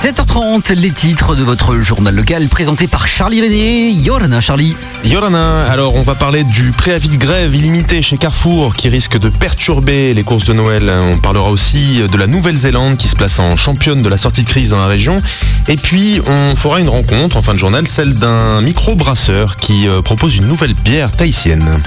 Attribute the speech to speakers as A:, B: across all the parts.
A: 7h30, les titres de votre journal local présenté par Charlie René. Yorana, Charlie.
B: Yorana, alors on va parler du préavis de grève illimité chez Carrefour qui risque de perturber les courses de Noël. On parlera aussi de la Nouvelle-Zélande qui se place en championne de la sortie de crise dans la région. Et puis on fera une rencontre en fin de journal, celle d'un micro-brasseur qui euh, propose une nouvelle bière tahitienne.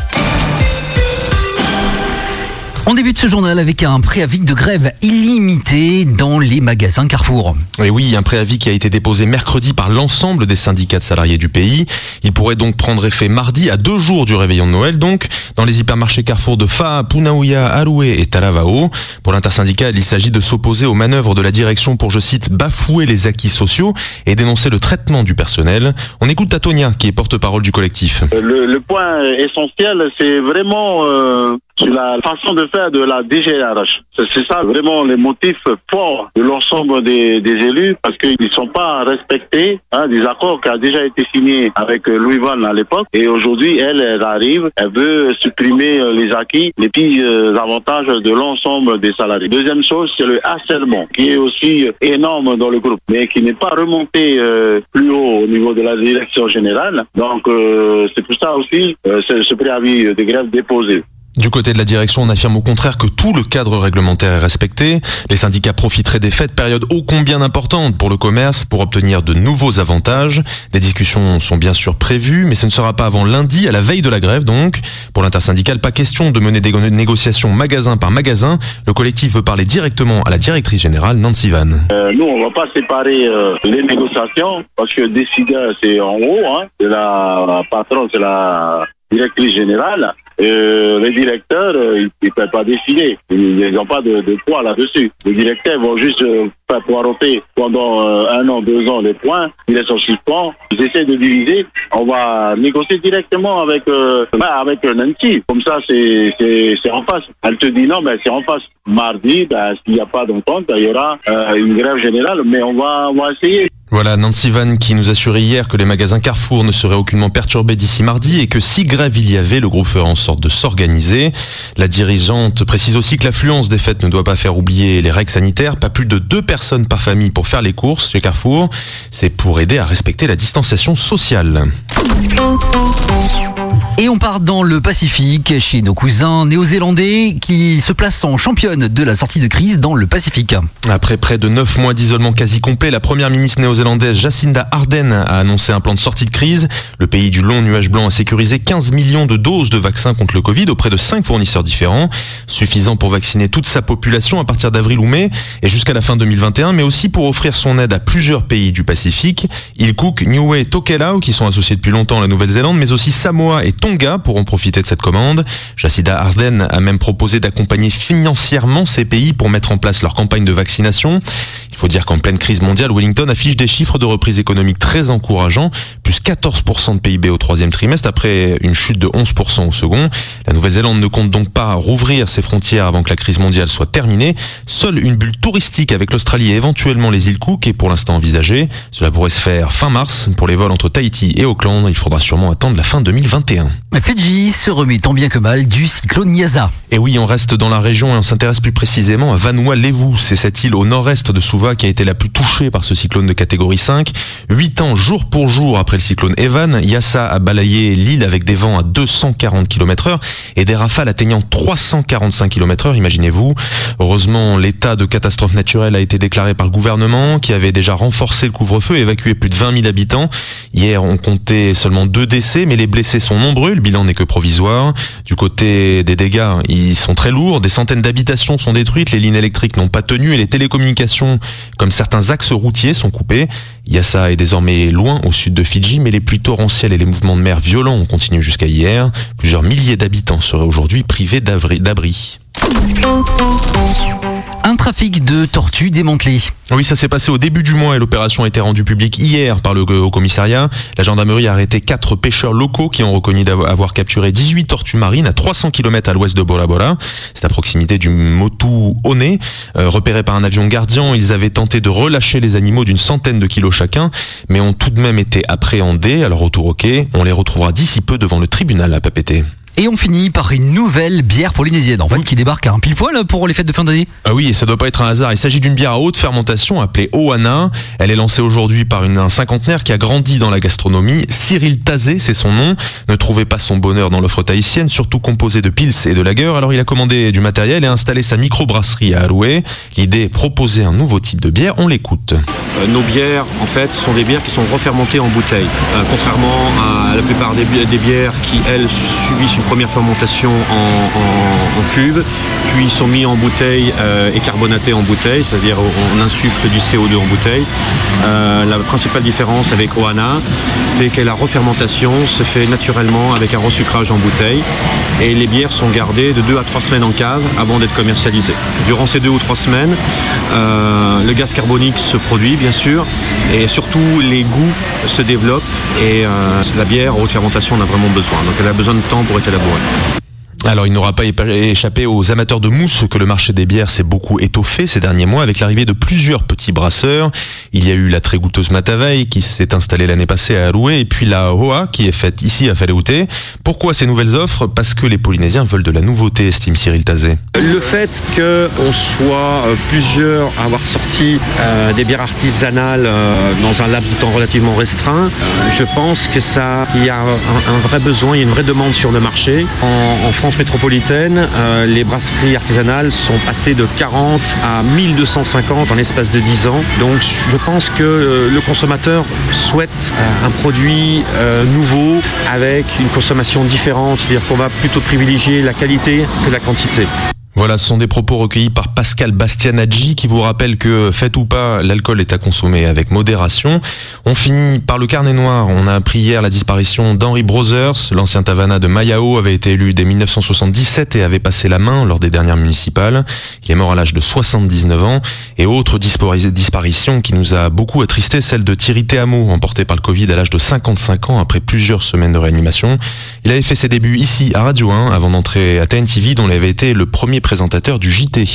A: On débute ce journal avec un préavis de grève illimité dans les magasins Carrefour.
B: Et oui, un préavis qui a été déposé mercredi par l'ensemble des syndicats de salariés du pays. Il pourrait donc prendre effet mardi à deux jours du réveillon de Noël, donc dans les hypermarchés Carrefour de Fa, Punaouia, Aroué et Talavao. Pour l'intersyndical, il s'agit de s'opposer aux manœuvres de la direction pour, je cite, bafouer les acquis sociaux et dénoncer le traitement du personnel. On écoute Tatonia, qui est porte-parole du collectif.
C: Le, point essentiel, c'est vraiment euh, sur la façon de faire de la DGRH. C'est ça vraiment les motifs forts de l'ensemble des, élus parce qu'ils ne sont pas respectés hein, des accords qui ont déjà été signés avec Louis Van à l'époque et aujourd'hui elle, elle arrive, elle veut supprimer euh, les acquis, les petits euh, avantages de l'ensemble des salariés. Deuxième chose, c'est le harcèlement qui est aussi énorme dans le groupe mais qui n'est pas remonté euh, plus haut au niveau de la direction générale. Donc c'est pour ça aussi ce préavis de grève déposé.
B: Du côté de la direction, on affirme au contraire que tout le cadre réglementaire est respecté. Les syndicats profiteraient des fêtes, période ô combien importante pour le commerce, pour obtenir de nouveaux avantages. Des discussions sont bien sûr prévues, mais ce ne sera pas avant lundi, à la veille de la grève donc. Pour l'intersyndicale, pas question de mener des négociations magasin par magasin. Le collectif veut parler directement à la directrice générale, Nancy Van.
C: Euh, nous, on va pas séparer euh, les négociations, parce que décideur, c'est en haut, hein. c'est la patronne, c'est la directrice générale. Euh, les directeurs, euh, ils ne peuvent pas décider. Ils n'ont pas de, poids là-dessus. Les directeurs vont juste euh, faire poireauter pendant un an, deux ans les points. Ils laissent en suspens. Ils essaient de diviser. On va négocier directement avec bah, avec Nancy. Comme ça, c'est en face. Elle te dit non, mais c'est en face. Mardi, ben, s'il n'y a pas d'entente, il y aura une grève générale, mais on va, on va essayer.
B: Voilà Nancy Van qui nous assurait hier que les magasins Carrefour ne seraient aucunement perturbés d'ici mardi et que si grève il y avait, le groupe ferait en sorte de s'organiser. La dirigeante précise aussi que l'affluence des fêtes ne doit pas faire oublier les règles sanitaires. Pas plus de deux personnes par famille pour faire les courses chez Carrefour. C'est pour aider à respecter la distanciation sociale.
A: Et on part dans le Pacifique chez nos cousins néo-zélandais qui se placent en championne de la sortie de crise dans le Pacifique.
B: Après près de 9 mois d'isolement quasi complet, la première ministre néo-zélandaise Jacinda Ardern a annoncé un plan de sortie de crise. Le pays du long nuage blanc a sécurisé 15 millions de doses de vaccins contre le Covid auprès de 5 fournisseurs différents, suffisant pour vacciner toute sa population à partir d'avril ou mai et jusqu'à la fin 2021, mais aussi pour offrir son aide à plusieurs pays du Pacifique. Il cook Niue Tokelau qui sont associés depuis longtemps à la Nouvelle-Zélande, mais aussi Samoa et Tonga Pourront profiter de cette commande. Jacinda Ardern a même proposé d'accompagner financièrement ces pays pour mettre en place leur campagne de vaccination. Il faut dire qu'en pleine crise mondiale, Wellington affiche des chiffres de reprise économique très encourageants, plus 14% de PIB au troisième trimestre après une chute de 11% au second. La Nouvelle-Zélande ne compte donc pas rouvrir ses frontières avant que la crise mondiale soit terminée. Seule une bulle touristique avec l'Australie et éventuellement les îles Cook est pour l'instant envisagée. Cela pourrait se faire fin mars. Pour les vols entre Tahiti et Auckland, il faudra sûrement attendre la fin 2021.
A: Fidji se remet tant bien que mal du cyclone Niasa.
B: Et oui, on reste dans la région et on s'intéresse plus précisément à Vanuatu-Levu. C'est cette île au nord-est de Suva qui a été la plus touchée par ce cyclone de catégorie 5. Huit ans jour pour jour après le cyclone Evan, Yassa a balayé l'île avec des vents à 240 km heure et des rafales atteignant 345 km heure, imaginez-vous. Heureusement, l'état de catastrophe naturelle a été déclaré par le gouvernement qui avait déjà renforcé le couvre-feu et évacué plus de 20 000 habitants. Hier, on comptait seulement deux décès, mais les blessés sont nombreux. Le bilan n'est que provisoire. Du côté des dégâts, ils sont très lourds. Des centaines d'habitations sont détruites, les lignes électriques n'ont pas tenu et les télécommunications, comme certains axes routiers, sont coupés. Yassa est désormais loin au sud de Fidji, mais les pluies torrentielles et les mouvements de mer violents ont continué jusqu'à hier. Plusieurs milliers d'habitants seraient aujourd'hui privés d'abri.
A: Un trafic de tortues démantelé.
B: Oui, ça s'est passé au début du mois et l'opération a été rendue publique hier par le haut commissariat. La gendarmerie a arrêté quatre pêcheurs locaux qui ont reconnu d'avoir capturé 18 tortues marines à 300 km à l'ouest de Bora Bora. C'est à proximité du Motu One. Euh, repérés par un avion gardien, ils avaient tenté de relâcher les animaux d'une centaine de kilos chacun, mais ont tout de même été appréhendés. Alors retour au quai, on les retrouvera d'ici peu devant le tribunal à Papété.
A: Et on finit par une nouvelle bière polynésienne, en fait, qui débarque à un pile poil pour les fêtes de fin d'année.
B: Ah oui, et ça doit pas être un hasard. Il s'agit d'une bière à haute fermentation appelée Oana. Elle est lancée aujourd'hui par une, un cinquantenaire qui a grandi dans la gastronomie. Cyril Tazé, c'est son nom. Ne trouvait pas son bonheur dans l'offre tahitienne, surtout composée de pils et de lager. Alors il a commandé du matériel et installé sa microbrasserie à Arouet. L'idée est proposer un nouveau type de bière. On l'écoute.
D: Euh, nos bières, en fait, sont des bières qui sont refermentées en bouteille. Euh, contrairement à la plupart des, bi- des bières qui, elles, subissent première fermentation en, en- cuve, puis sont mis en bouteille euh, et carbonatées en bouteille, c'est-à-dire on, insuffle du CO2 en bouteille. Euh, la principale différence avec Oana, c'est que la refermentation se fait naturellement avec un resucrage en bouteille et les bières sont gardées de 2 à 3 semaines en cave avant d'être commercialisées. Durant ces deux ou trois semaines, euh, le gaz carbonique se produit bien sûr et surtout les goûts se développent et la bière haute fermentation en a vraiment besoin. Donc elle a besoin de temps pour être Требони.
B: Alors il n'aura pas échappé aux amateurs de mousse que le marché des bières s'est beaucoup étoffé ces derniers mois avec l'arrivée de plusieurs petits brasseurs. Il y a eu la très goûteuse Matavai qui s'est installée l'année passée à Arouet et puis la Hoa qui est faite ici à Falaouté. Pourquoi ces nouvelles offres? Parce que les Polynésiens veulent de la nouveauté, estime Cyril Tazé.
D: Le fait qu'on soit euh, plusieurs à avoir sorti euh, des bières artisanales euh, dans un laps de temps relativement restreint, je pense que ça, qu'il y a un, vrai besoin, il y a une vraie demande sur le marché. En France métropolitaine, euh, les brasseries artisanales sont passées de 40 à 1250 en l'espace de 10 ans. Donc je pense que euh, le consommateur souhaite euh, un produit nouveau avec une consommation différente, c'est-à-dire qu'on va plutôt privilégier la qualité que la quantité.
B: Voilà, ce sont des propos recueillis par Pascal Bastianaggi qui vous rappelle que, fait ou pas, l'alcool est à consommer avec modération. On finit par le carnet noir. On a appris hier la disparition d'Henry Brothers. L'ancien Tavana de Mayao avait été élu dès 1977 et avait passé la main lors des dernières municipales. Il est mort à l'âge de 79 ans. Et autre dispari- disparition qui nous a beaucoup attristé, celle de Thierry Teamo, emporté par le Covid à l'âge de 55 ans après plusieurs semaines de réanimation. Il avait fait ses débuts ici à Radio 1 avant d'entrer à TNTV dont il avait été le premier présentateur du JT.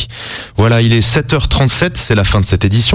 B: Voilà, il est 7h37, c'est la fin de cette édition.